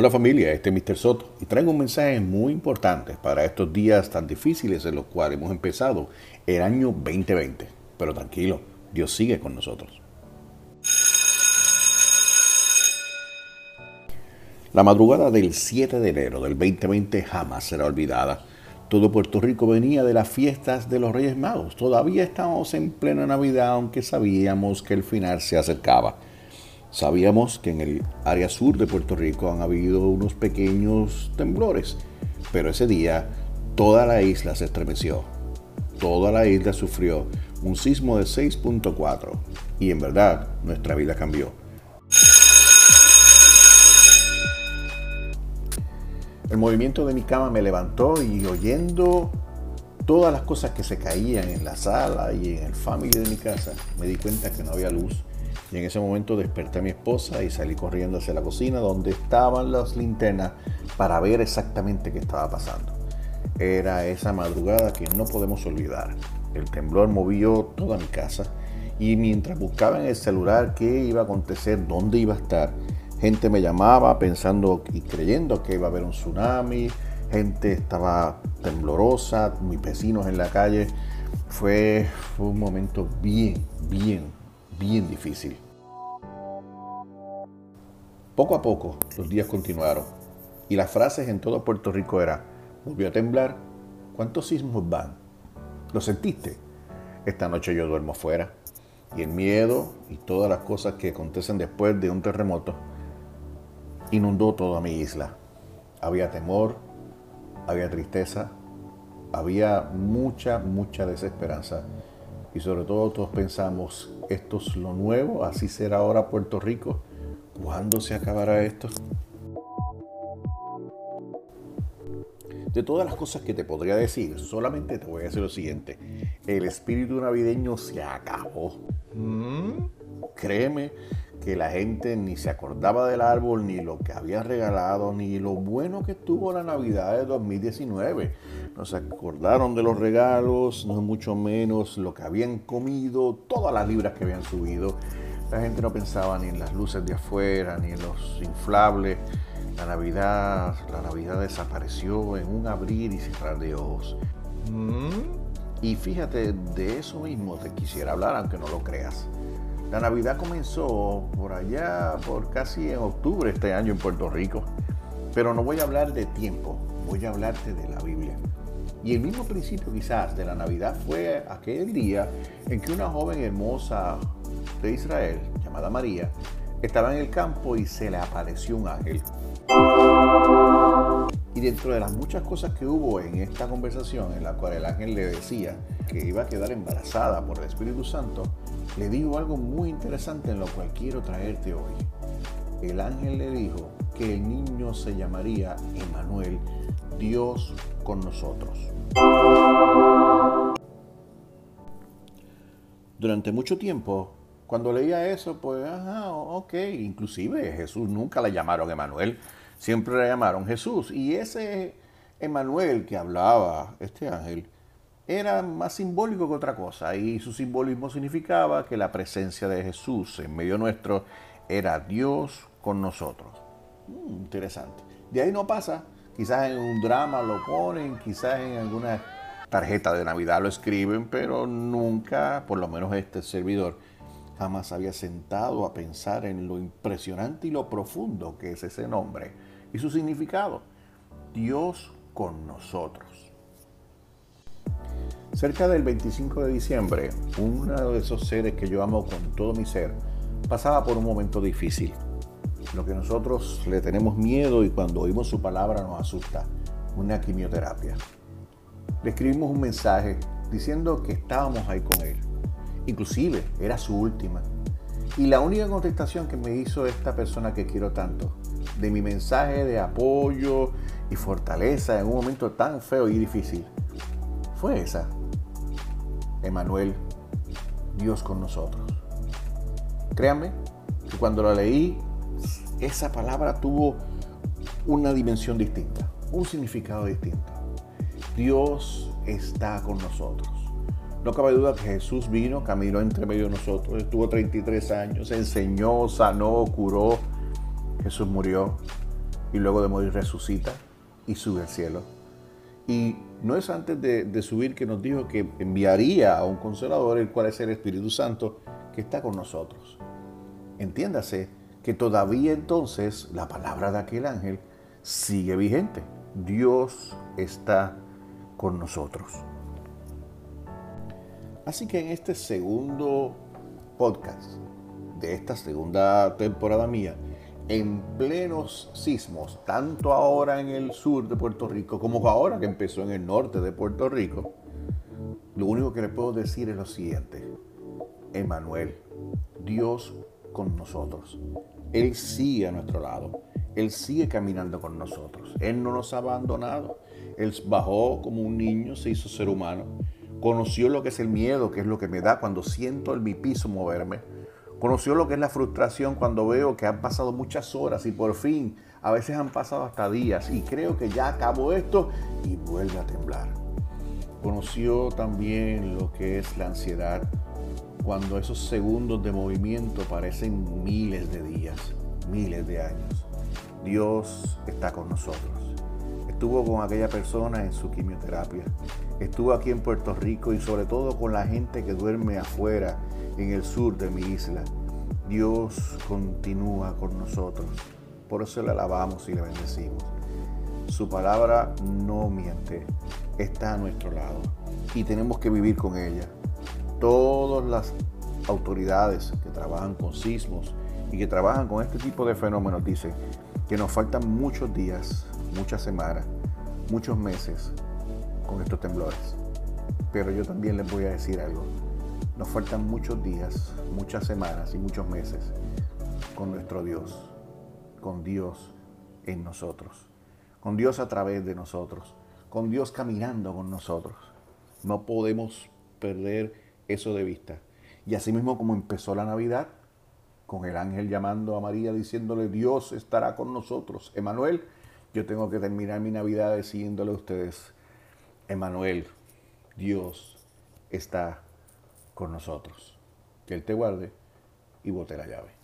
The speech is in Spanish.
Hola familia, este es Mr. Soto y traigo un mensaje muy importante para estos días tan difíciles en los cuales hemos empezado el año 2020. Pero tranquilo, Dios sigue con nosotros. La madrugada del 7 de enero del 2020 jamás será olvidada. Todo Puerto Rico venía de las fiestas de los Reyes Magos. Todavía estábamos en plena Navidad, aunque sabíamos que el final se acercaba. Sabíamos que en el área sur de Puerto Rico han habido unos pequeños temblores, pero ese día toda la isla se estremeció. Toda la isla sufrió un sismo de 6.4 y en verdad nuestra vida cambió. El movimiento de mi cama me levantó y oyendo todas las cosas que se caían en la sala y en el family de mi casa, me di cuenta que no había luz y en ese momento desperté a mi esposa y salí corriendo hacia la cocina donde estaban las linternas para ver exactamente qué estaba pasando. Era esa madrugada que no podemos olvidar. El temblor movió toda mi casa y mientras buscaba en el celular qué iba a acontecer, dónde iba a estar, gente me llamaba pensando y creyendo que iba a haber un tsunami, gente estaba temblorosa, mis vecinos en la calle. Fue, fue un momento bien, bien bien difícil. Poco a poco los días continuaron y las frases en todo Puerto Rico eran, volvió a temblar, ¿cuántos sismos van? ¿Lo sentiste? Esta noche yo duermo fuera y el miedo y todas las cosas que acontecen después de un terremoto inundó toda mi isla. Había temor, había tristeza, había mucha, mucha desesperanza y sobre todo todos pensamos, esto es lo nuevo, así será ahora Puerto Rico. ¿Cuándo se acabará esto? De todas las cosas que te podría decir, solamente te voy a decir lo siguiente. El espíritu navideño se acabó. ¿Mm? Créeme que la gente ni se acordaba del árbol, ni lo que había regalado, ni lo bueno que tuvo la Navidad de 2019. No se acordaron de los regalos, no mucho menos lo que habían comido, todas las libras que habían subido. La gente no pensaba ni en las luces de afuera, ni en los inflables. La Navidad, la Navidad desapareció en un abrir y cerrar de ojos. ¿Mm? Y fíjate, de eso mismo te quisiera hablar, aunque no lo creas. La Navidad comenzó por allá, por casi en octubre este año en Puerto Rico. Pero no voy a hablar de tiempo, voy a hablarte de la Biblia. Y el mismo principio quizás de la Navidad fue aquel día en que una joven hermosa de Israel, llamada María, estaba en el campo y se le apareció un ángel. Y dentro de las muchas cosas que hubo en esta conversación, en la cual el ángel le decía que iba a quedar embarazada por el Espíritu Santo, le dijo algo muy interesante en lo cual quiero traerte hoy. El ángel le dijo que el niño se llamaría Emanuel, Dios con nosotros. Durante mucho tiempo, cuando leía eso, pues, ajá, ok, inclusive Jesús nunca le llamaron Emanuel, siempre le llamaron Jesús. Y ese Emanuel que hablaba este ángel, era más simbólico que otra cosa y su simbolismo significaba que la presencia de Jesús en medio nuestro era Dios con nosotros. Mm, interesante. De ahí no pasa, quizás en un drama lo ponen, quizás en alguna tarjeta de Navidad lo escriben, pero nunca, por lo menos este servidor, jamás había sentado a pensar en lo impresionante y lo profundo que es ese nombre y su significado. Dios con nosotros. Cerca del 25 de diciembre, uno de esos seres que yo amo con todo mi ser pasaba por un momento difícil. Lo que nosotros le tenemos miedo y cuando oímos su palabra nos asusta, una quimioterapia. Le escribimos un mensaje diciendo que estábamos ahí con él. Inclusive era su última. Y la única contestación que me hizo esta persona que quiero tanto, de mi mensaje de apoyo y fortaleza en un momento tan feo y difícil, fue esa. Emanuel, Dios con nosotros. Créanme que cuando la leí, esa palabra tuvo una dimensión distinta, un significado distinto. Dios está con nosotros. No cabe duda que Jesús vino, caminó entre medio de nosotros, estuvo 33 años, enseñó, sanó, curó. Jesús murió, y luego de morir resucita y sube al cielo. Y no es antes de, subir que nos dijo que enviaría a un consolador, el cual es el Espíritu Santo, que está con nosotros. Entiéndase que todavía entonces la palabra de aquel ángel sigue vigente. Dios está con nosotros. Así que en este segundo podcast de esta segunda temporada mía, en plenos sismos, tanto ahora en el sur de Puerto Rico como ahora que empezó en el norte de Puerto Rico, lo único que le puedo decir es lo siguiente. Emanuel, Dios con nosotros. Él sigue a nuestro lado. Él sigue caminando con nosotros. Él no nos ha abandonado. Él bajó como un niño, se hizo ser humano. Conoció lo que es el miedo, que es lo que me da cuando siento en mi piso moverme Conoció lo que es la frustración cuando veo que han pasado muchas horas y por fin, a veces han pasado hasta días y creo que ya acabó esto y vuelve a temblar. Conoció también lo que es la ansiedad cuando esos segundos de movimiento parecen miles de días, miles de años. Dios está con nosotros. Estuvo con aquella persona en su quimioterapia. Estuvo aquí en Puerto Rico y sobre todo con la gente que duerme afuera en el sur de mi isla. Dios continúa con nosotros. Por eso le alabamos y le bendecimos. Su palabra no miente, está a nuestro lado y tenemos que vivir con ella. Todas las autoridades que trabajan con sismos y que trabajan con este tipo de fenómenos dicen que nos faltan muchos días, muchas semanas, muchos meses con estos temblores. Pero yo también les voy a decir algo. Nos faltan muchos días, muchas semanas y muchos meses con nuestro Dios, con Dios en nosotros, con Dios a través de nosotros, con Dios caminando con nosotros. No podemos perder eso de vista. Y así mismo como empezó la Navidad, con el ángel llamando a María diciéndole, Dios estará con nosotros. Emanuel, yo tengo que terminar mi Navidad diciéndole a ustedes, Emanuel, Dios está con nosotros. Que Él te guarde y bote la llave.